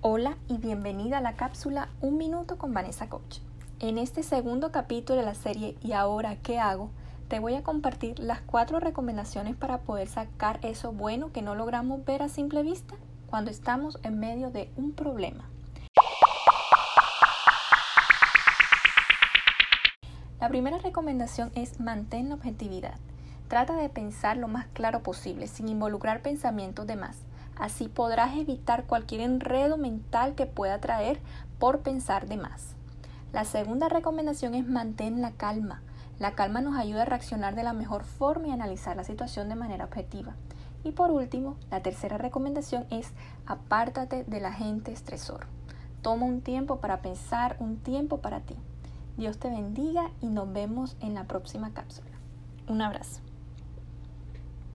Hola y bienvenida a la cápsula Un Minuto con Vanessa Coach. En este segundo capítulo de la serie ¿Y ahora qué hago? Te voy a compartir las cuatro recomendaciones para poder sacar eso bueno que no logramos ver a simple vista cuando estamos en medio de un problema. La primera recomendación es mantén la objetividad. Trata de pensar lo más claro posible, sin involucrar pensamientos de más. Así podrás evitar cualquier enredo mental que pueda traer por pensar de más. La segunda recomendación es mantén la calma. La calma nos ayuda a reaccionar de la mejor forma y analizar la situación de manera objetiva. Y por último, la tercera recomendación es apártate de la gente estresor. Toma un tiempo para pensar, un tiempo para ti. Dios te bendiga y nos vemos en la próxima cápsula. Un abrazo.